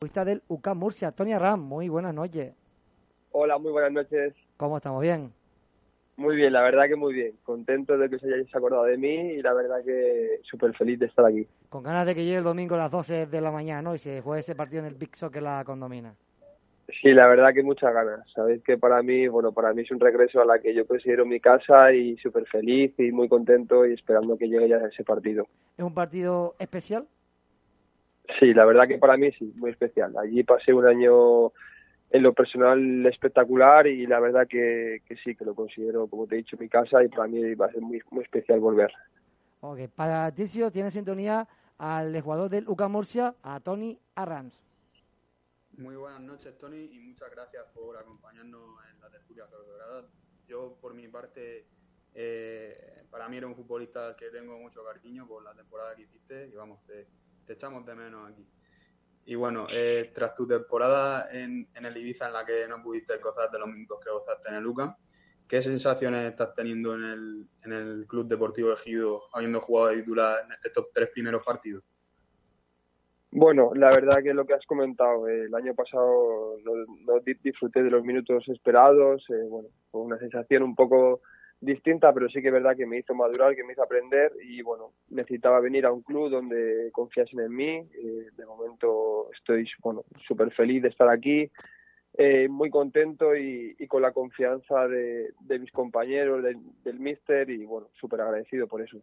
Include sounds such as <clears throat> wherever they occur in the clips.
cbp.gov/careers. del UCAM Murcia, Tony Ram, muy buenas noches. Hola, muy buenas noches. ¿Cómo estamos? ¿Bien? Muy bien, la verdad que muy bien. Contento de que os hayáis acordado de mí y la verdad que súper feliz de estar aquí. Con ganas de que llegue el domingo a las 12 de la mañana, ¿no? Y se juegue ese partido en el Big Soccer la condomina. Sí, la verdad que muchas ganas. Sabéis que para mí, bueno, para mí es un regreso a la que yo considero mi casa y súper feliz y muy contento y esperando que llegue ya ese partido. ¿Es un partido especial? Sí, la verdad que para mí sí, muy especial. Allí pasé un año en lo personal espectacular y la verdad que, sí, que lo considero, como te he dicho, mi casa y para mí va a ser muy, muy especial volver. Ok, para Ticio tiene sintonía al jugador del UCA Murcia, a Tony Arranz. Muy buenas noches, Tony, y muchas gracias por acompañarnos en la tertulia dorada. Yo, por mi parte, eh, para mí era un futbolista que tengo mucho cariño por la temporada que hiciste y vamos, te, te echamos de menos aquí. Y bueno, eh, tras tu temporada en, el Ibiza en la que no pudiste gozar de los minutos que gozaste en el Luca, ¿qué sensaciones estás teniendo en el, en el Club Deportivo Ejido habiendo jugado de titular en estos tres primeros partidos? Bueno, la verdad que lo que has comentado, el año pasado no, disfruté de los minutos esperados, eh, bueno, fue una sensación un poco distinta, pero sí que es verdad que me hizo madurar, que me hizo aprender y bueno, necesitaba venir a un club donde confiasen en mí. Eh, de momento estoy bueno, súper feliz de estar aquí, eh, muy contento y, con la confianza de, mis compañeros, del míster y bueno, súper agradecido por eso.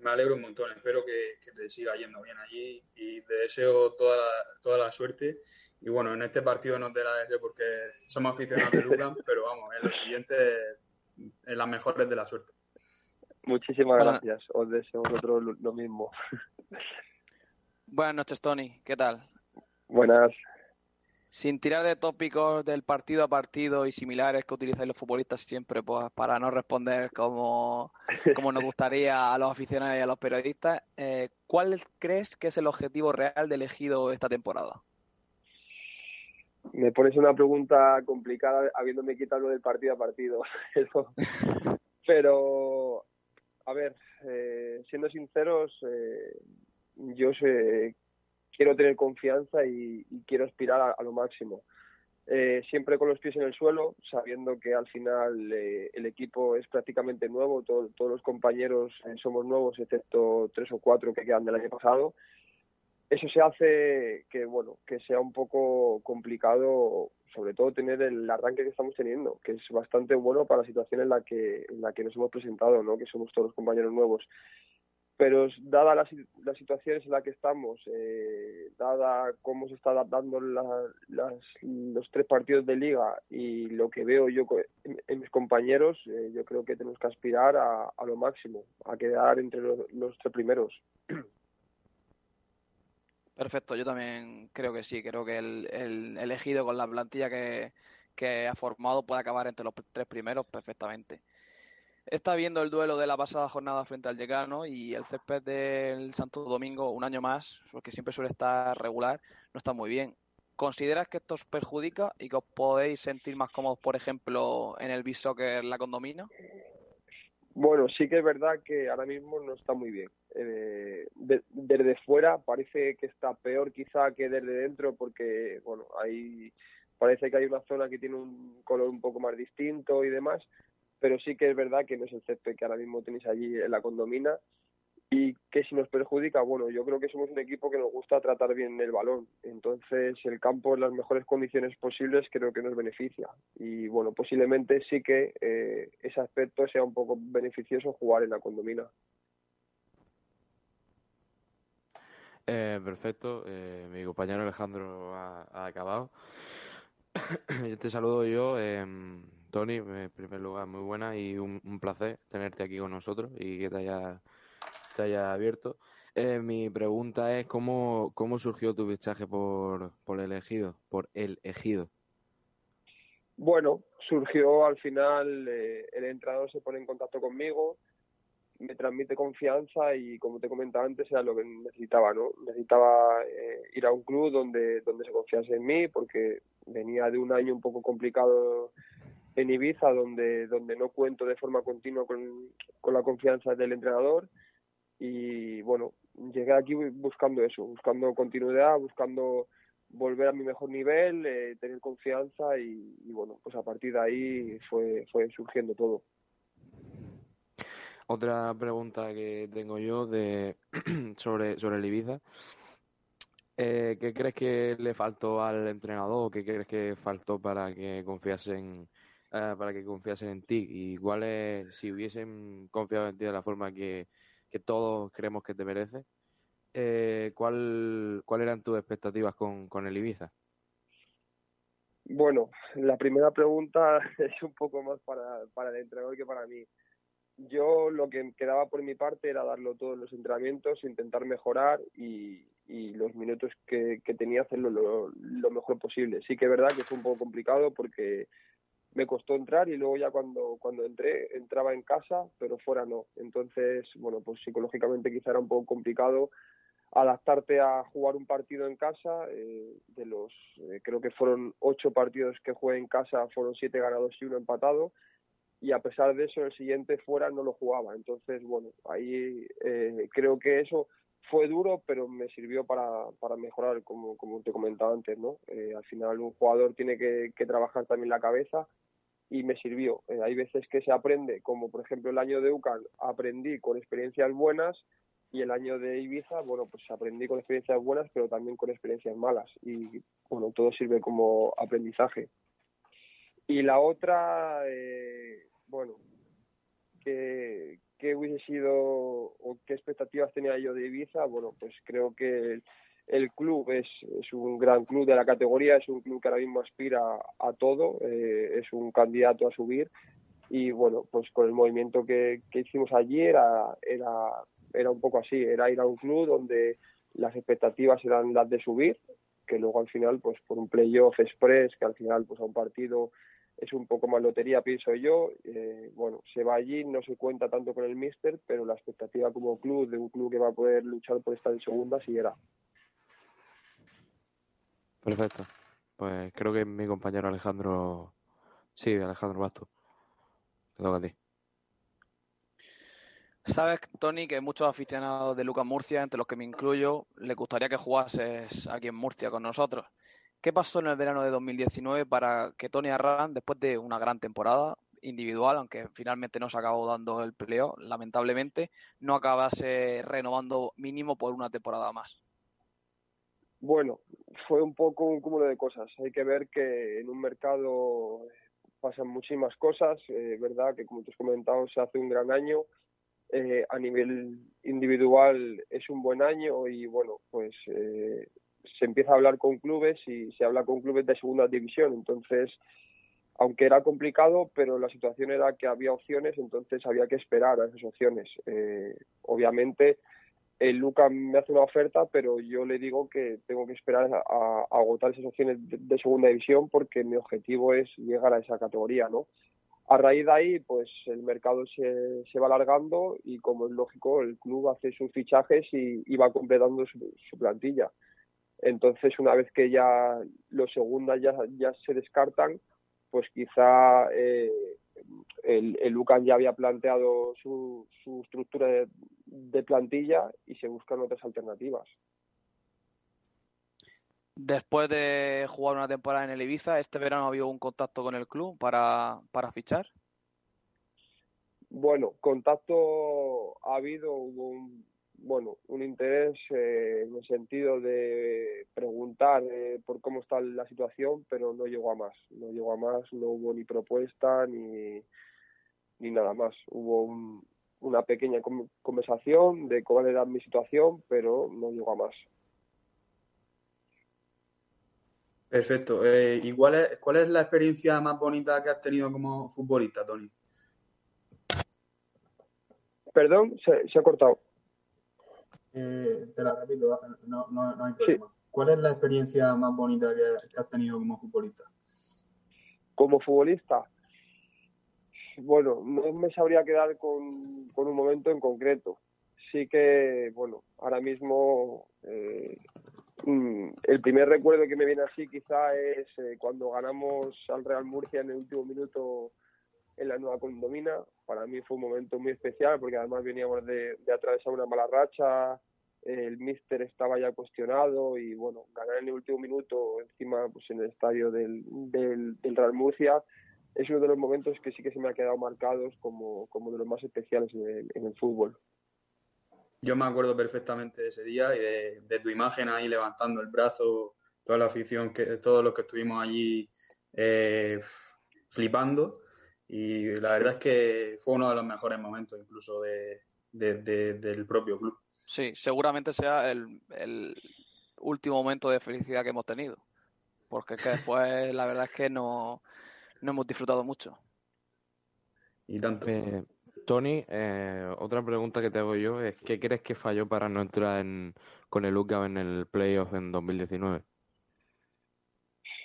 Me alegro un montón, espero que, te siga yendo bien allí y te deseo toda la, toda la suerte. Y bueno, en este partido no te la deseo porque somos aficionados de Lugan, <laughs> pero vamos, en lo siguiente en las mejores de la suerte. Muchísimas gracias. Os deseo vosotros lo mismo. <laughs> Buenas noches, Tony. ¿Qué tal? Buenas. Sin tirar de tópicos del partido a partido y similares que utilizáis los futbolistas siempre, pues para no responder como, <laughs> como nos gustaría a los aficionados y a los periodistas, eh, ¿cuál crees que es el objetivo real de elegido esta temporada? Me pones una pregunta complicada habiéndome quitado del partido a partido. <laughs> Pero, a ver, eh, siendo sinceros, eh, yo sé, quiero tener confianza y, quiero aspirar a, lo máximo. Eh, siempre con los pies en el suelo, sabiendo que al final el equipo es prácticamente nuevo, todos los compañeros somos nuevos, excepto tres o cuatro que quedan del año pasado eso se hace que bueno que sea un poco complicado sobre todo tener el arranque que estamos teniendo que es bastante bueno para la situación en la que en la que nos hemos presentado no que somos todos compañeros nuevos. Pero dada las, situaciones en las que estamos eh, dada cómo se está adaptando los tres partidos de liga y lo que veo yo en, mis compañeros eh, yo creo que tenemos que aspirar a, a lo máximo a quedar entre los tres primeros <clears throat> Perfecto, yo también creo que sí, creo que el, elegido con la plantilla que, ha formado puede acabar entre los tres primeros perfectamente. Está viendo el duelo de la pasada jornada frente al Llegano y el césped del Santo Domingo un año más, porque siempre suele estar regular, no está muy bien. ¿Consideras que esto os perjudica y que os podéis sentir más cómodos, por ejemplo, en el que la condomina? Bueno, sí que es verdad que ahora mismo no está muy bien. Eh, desde fuera parece que está peor quizá que desde dentro porque, bueno, hay, parece que hay una zona que tiene un color un poco más distinto y demás, pero sí que es verdad que no es el césped que ahora mismo tenéis allí en la condomina y que si nos perjudica, bueno, yo creo que somos un equipo que nos gusta tratar bien el balón, entonces el campo en las mejores condiciones posibles creo que nos beneficia y bueno, posiblemente sí que eh, ese aspecto sea un poco beneficioso jugar en la condomina. Eh, perfecto, eh, mi compañero Alejandro ha, acabado. <coughs> te saludo yo, em, Tony, en primer lugar, muy buena y un, un placer tenerte aquí con nosotros y que te haya haya abierto. Eh, mi pregunta es cómo, cómo surgió tu fichaje por, por el ejido, por el ejido. Bueno, surgió al final, eh, el entrenador se pone en contacto conmigo, me transmite confianza y como te comentaba antes era lo que necesitaba, ¿no? Necesitaba eh, ir a un club donde, donde se confiase en mí porque venía de un año un poco complicado en Ibiza donde, donde no cuento de forma continua con, con la confianza del entrenador y bueno, llegué aquí buscando eso, buscando continuidad, buscando volver a mi mejor nivel, eh, tener confianza y, y, bueno, pues a partir de ahí fue, fue surgiendo todo. Otra pregunta que tengo yo de <clears throat> sobre, sobre el Ibiza. Eh, ¿Qué crees que le faltó al entrenador? ¿Qué crees que faltó para que confiasen eh, para que confiasen en ti? Y cuál es, si hubiesen confiado en ti de la forma que, que todos creemos que te merece, eh, ¿cuál, ¿cuál eran tus expectativas con, con el Ibiza? Bueno, la primera pregunta <laughs> es un poco más para, para el entrenador que para mí. Yo lo que quedaba por mi parte era darlo todo en los entrenamientos, intentar mejorar y, y los minutos que, que tenía hacerlo lo, lo, mejor posible. Sí que es verdad que fue un poco complicado porque me costó entrar y luego ya cuando, cuando entré entraba en casa, pero fuera no. Entonces, bueno, pues psicológicamente quizá era un poco complicado adaptarte a jugar un partido en casa. Eh, de los, eh, creo que fueron ocho partidos que jugué en casa, fueron siete ganados y uno empatado. Y a pesar de eso, el siguiente fuera no lo jugaba. Entonces, bueno, ahí eh, creo que eso fue duro, pero me sirvió para, para mejorar, como, como te comentaba antes, ¿no? Eh, al final un jugador tiene que, que, trabajar también la cabeza y me sirvió. Eh, hay veces que se aprende, como por ejemplo el año de UCAN, aprendí con experiencias buenas y el año de Ibiza, bueno, pues aprendí con experiencias buenas, pero también con experiencias malas y bueno, todo sirve como aprendizaje. Y la otra, eh, bueno, que, hubiese sido o qué expectativas tenía yo de Ibiza, bueno, pues creo que el, el club es, es, un gran club de la categoría, es un club que ahora mismo aspira a todo, eh, es un candidato a subir. Y bueno, pues con el movimiento que, que hicimos allí era, era, era un poco así, era ir a un club donde las expectativas eran las de subir, que luego al final, pues por un playoff express, que al final pues a un partido es un poco más lotería, pienso yo. Eh, bueno, se va allí, no se cuenta tanto con el míster, pero la expectativa como club, de un club que va a poder luchar por estar en segunda, sí era. Perfecto. Pues creo que mi compañero Alejandro, sí, Alejandro Basto, te toca a ti. Sabes, Tony, que muchos aficionados de Lucas Murcia, entre los que me incluyo, les gustaría que jugases aquí en Murcia con nosotros. ¿Qué pasó en el verano de 2019 para que Tony Arran, después de una gran temporada individual, aunque finalmente no se acabó dando el peleo, lamentablemente, no acabase renovando mínimo por una temporada más? Bueno, fue un poco un cúmulo de cosas. Hay que ver que en un mercado pasan muchísimas cosas, eh, verdad que como te has comentado se hace un gran año, eh, a nivel individual es un buen año y bueno, pues eh, se empieza a hablar con clubes y se habla con clubes de segunda división. Entonces, aunque era complicado, pero la situación era que había opciones, entonces había que esperar a esas opciones. Eh, obviamente, el Luca me hace una oferta, pero yo le digo que tengo que esperar a, agotar esas opciones de, de, segunda división porque mi objetivo es llegar a esa categoría, ¿no? A raíz de ahí, pues el mercado se, se va alargando y como es lógico, el club hace sus fichajes y, y va completando su, su plantilla. Entonces, una vez que ya los segundas ya, ya se descartan, pues quizá eh, el, el UCAN ya había planteado su, su estructura de, de, plantilla y se buscan otras alternativas. Después de jugar una temporada en el Ibiza, ¿este verano ha habido un contacto con el club para, para fichar? Bueno, contacto ha habido, hubo un, bueno, un interés eh, en el sentido de preguntar eh, por cómo está la situación, pero no llegó a más. No llegó a más, no hubo ni propuesta ni, ni nada más. Hubo un, una pequeña conversación de cuál era mi situación, pero no llegó a más. Perfecto. Eh, ¿Y cuál es, cuál es la experiencia más bonita que has tenido como futbolista, Tony? Perdón, se, se ha cortado. Te la repito, no, no, hay problema. ¿Cuál es la experiencia más bonita que, has tenido como futbolista? Como futbolista, bueno, no me sabría quedar con, con, un momento en concreto. Sí que, bueno, ahora mismo eh, mm, el primer recuerdo que me viene así quizá es eh, cuando ganamos al Real Murcia en el último minuto en la nueva condomina. Para mí fue un momento muy especial porque además veníamos de, de atravesar una mala racha, el míster estaba ya cuestionado y bueno, ganar en el último minuto encima pues en el estadio del, del, Real Murcia es uno de los momentos que sí que se me ha quedado marcados como, como de los más especiales en el, fútbol. Yo me acuerdo perfectamente de ese día y de, tu imagen ahí levantando el brazo, toda la afición, que todos los que estuvimos allí eh, flipando y la verdad es que fue uno de los mejores momentos incluso de, del propio club. Sí, seguramente sea el, último momento de felicidad que hemos tenido. Porque es que después <laughs> la verdad es que no, hemos disfrutado mucho. Y tanto. Eh, Tony, eh, otra pregunta que te hago yo es ¿qué crees que falló para no entrar en, con el UCAB en el playoff en 2019?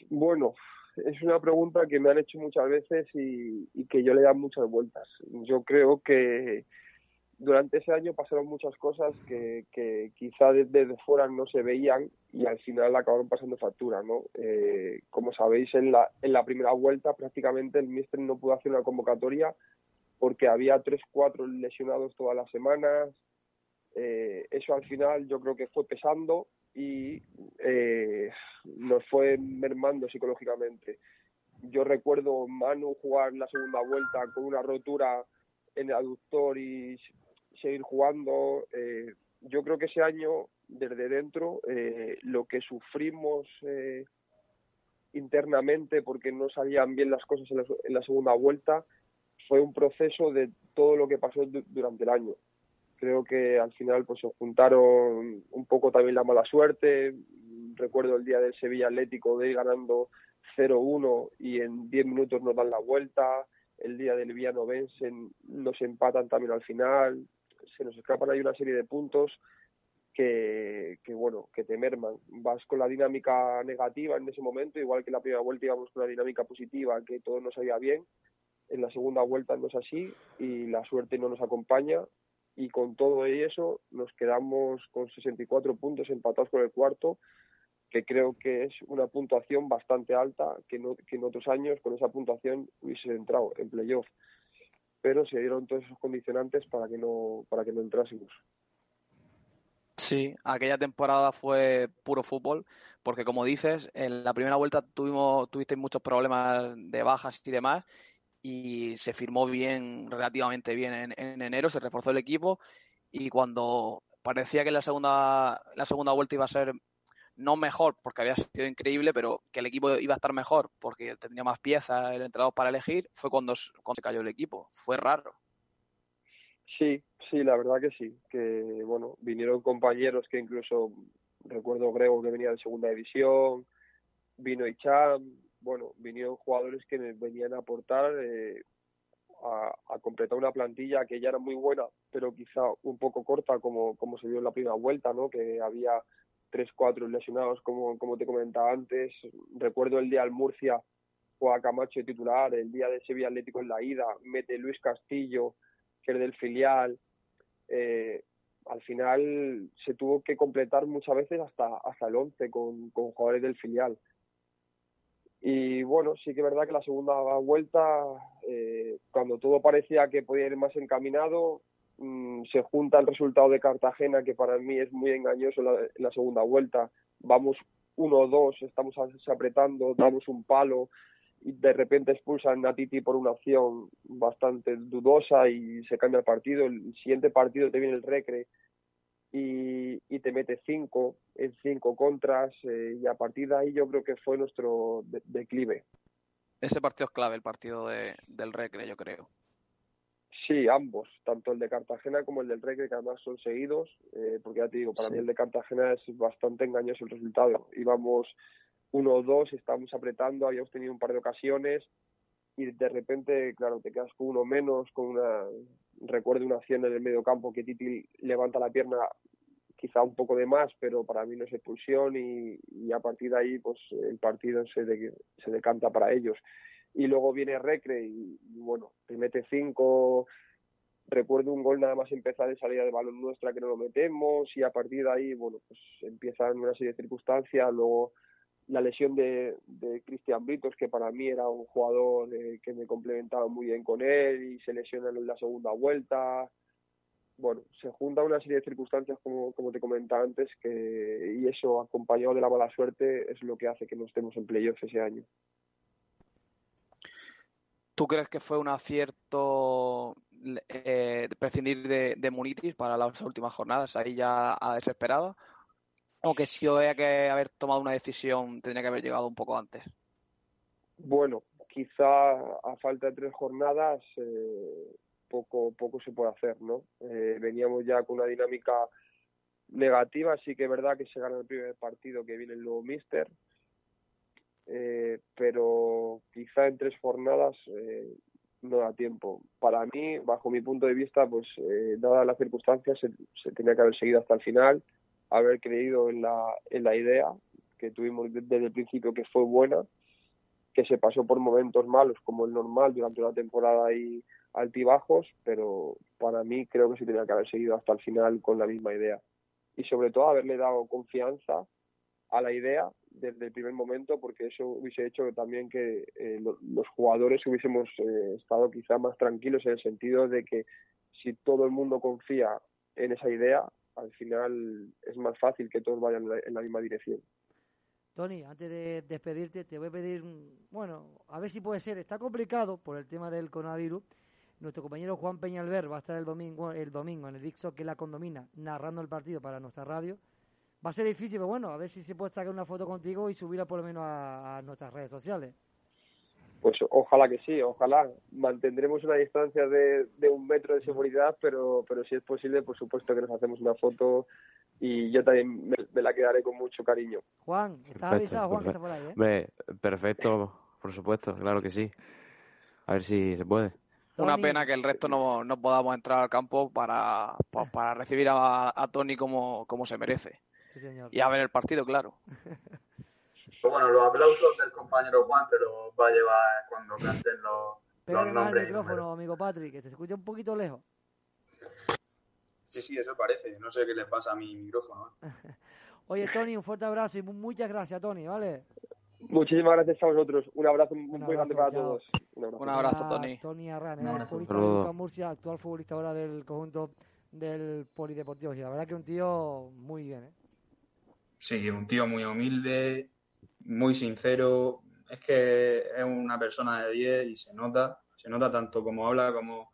Bueno, es una pregunta que me han hecho muchas veces y, y que yo le da muchas vueltas. Yo creo que durante ese año pasaron muchas cosas que, que quizá desde fuera no se veían y al final acabaron pasando factura, ¿no? Eh, como sabéis, en la, en la primera vuelta prácticamente el Mister no pudo hacer una convocatoria porque había tres, cuatro lesionados todas las semanas. Eh, eso al final yo creo que fue pesando y eh, nos fue mermando psicológicamente. Yo recuerdo Manu jugar la segunda vuelta con una rotura en el aductor y seguir jugando. Eh, yo creo que ese año, desde dentro, eh, lo que sufrimos eh, internamente porque no salían bien las cosas en la, segunda vuelta fue un proceso de todo lo que pasó durante el año. Creo que al final pues se juntaron un poco también la mala suerte. Recuerdo el día del Sevilla Atlético de ir ganando 0-1 y en 10 minutos nos dan la vuelta. El día del Villanovense nos empatan también al final se nos escapan ahí una serie de puntos que, bueno, que te merman. Vas con la dinámica negativa en ese momento, igual que la primera vuelta íbamos con la dinámica positiva, que todo nos salía bien. En la segunda vuelta no es así y la suerte no nos acompaña. Y con todo eso nos quedamos con 64 puntos empatados con el cuarto, que creo que es una puntuación bastante alta, que, no, que en otros años con esa puntuación hubiese entrado en playoff pero se dieron todos esos condicionantes para que no para que no entrásemos. Sí, aquella temporada fue puro fútbol, porque como dices, en la primera vuelta tuvimos tuviste muchos problemas de bajas y demás, y se firmó bien, relativamente bien en, en enero, se reforzó el equipo, y cuando parecía que la segunda la segunda vuelta iba a ser no mejor porque había sido increíble, pero que el equipo iba a estar mejor porque tendría más piezas el entrenador para elegir, fue cuando, se cayó el equipo. Fue raro. Sí, sí, la verdad que sí. Que bueno, vinieron compañeros que incluso recuerdo Grego que venía de segunda división, vino Icham, bueno, vinieron jugadores que venían a aportar eh, a, a, completar una plantilla que ya era muy buena, pero quizá un poco corta como, como se vio en la primera vuelta, ¿no? Que había tres, cuatro lesionados, como, como te comentaba antes. Recuerdo el día al Murcia, juega Camacho titular, el día de Sevilla Atlético en la ida, mete Luis Castillo, que es del filial. Eh, al final se tuvo que completar muchas veces hasta, hasta el 11 con, con jugadores del filial. Y bueno, sí que es verdad que la segunda vuelta, eh, cuando todo parecía que podía ir más encaminado, Mm, se junta el resultado de Cartagena, que para mí es muy engañoso en la, segunda vuelta. Vamos 1-2, estamos apretando, damos un palo y de repente expulsan a Titi por una acción bastante dudosa y se cambia el partido. El siguiente partido te viene el Recre y, te mete cinco en cinco contras eh, y a partir de ahí yo creo que fue nuestro declive. Ese partido es clave, el partido del Recre, yo creo. Sí, ambos, tanto el de Cartagena como el del Recre, que además son seguidos, eh, porque ya te digo, para mí el de Cartagena es bastante engañoso el resultado. Íbamos 1-2, estábamos apretando, habíamos tenido un par de ocasiones y de repente, claro, te quedas con uno menos, con una, recuerdo una acción en el medio campo que Titi levanta la pierna quizá un poco de más, pero para mí no es expulsión y, a partir de ahí pues el partido se, se decanta para ellos. Y luego viene Recre y, bueno, te mete cinco, recuerdo un gol nada más empezar de salida de balón nuestra que no lo metemos y a partir de ahí, bueno, pues empiezan una serie de circunstancias, luego la lesión de, de Cristian Britos, que para mí era un jugador eh, que me complementaba muy bien con él y se lesiona en la segunda vuelta, bueno, se junta una serie de circunstancias, como, como te comentaba antes, que, y eso acompañado de la mala suerte es lo que hace que no estemos en playoffs ese año. ¿Tú crees que fue un acierto eh, prescindir de, de, Munitis para las últimas jornadas, ahí ya a desesperada? ¿O que si había que haber tomado una decisión tendría que haber llegado un poco antes? Bueno, quizá a falta de tres jornadas eh, poco, poco se puede hacer, ¿no? Eh, veníamos ya con una dinámica negativa, sí que es verdad que se gana el primer partido que viene el nuevo Mister, eh, pero quizá en tres jornadas eh, no da tiempo. Para mí, bajo mi punto de vista, pues eh, dadas las circunstancias, se, se, tenía que haber seguido hasta el final, haber creído en la, en la idea que tuvimos desde el principio que fue buena, que se pasó por momentos malos como el normal durante la temporada y altibajos, pero para mí creo que sí tenía que haber seguido hasta el final con la misma idea. Y sobre todo haberle dado confianza a la idea desde el primer momento, porque eso hubiese hecho también que eh, los jugadores hubiésemos eh, estado quizá más tranquilos en el sentido de que si todo el mundo confía en esa idea, al final es más fácil que todos vayan en la misma dirección. Tony, antes de despedirte, te voy a pedir, bueno, a ver si puede ser, está complicado por el tema del coronavirus, nuestro compañero Juan Peñalver va a estar el domingo, el domingo en el Big que la condomina, narrando el partido para nuestra radio. Va a ser difícil, pero bueno, a ver si se puede sacar una foto contigo y subirla por lo menos a, nuestras redes sociales. Pues ojalá que sí, ojalá. Mantendremos una distancia de, un metro de seguridad, pero, pero si es posible, por supuesto que nos hacemos una foto y yo también me, la quedaré con mucho cariño. Juan, ¿estás avisado, Juan, que está por ahí? ¿eh? perfecto, por supuesto, claro que sí. A ver si se puede. Una pena que el resto no, no podamos entrar al campo para, pues, para recibir a, a Tony como, como se merece. Y a ver el partido, claro. Pues bueno, los aplausos del compañero Juan te los va a llevar cuando canten los, los nombres. el micrófono, amigo Patrick, que se escucha un poquito lejos. Sí, sí, eso parece. No sé qué le pasa a mi micrófono. ¿eh? <laughs> Oye, Tony, un fuerte abrazo y muchas gracias, Tony, ¿vale? Muchísimas gracias a vosotros. Un abrazo muy grande para todos. Un abrazo, Tony. Tony Arran, futbolista de Murcia, actual futbolista ahora del conjunto del Polideportivo. Y la verdad que un tío muy bien, ¿eh? Sí, un tío muy humilde, muy sincero. Es que es una persona de 10 y se nota, se nota tanto como habla como,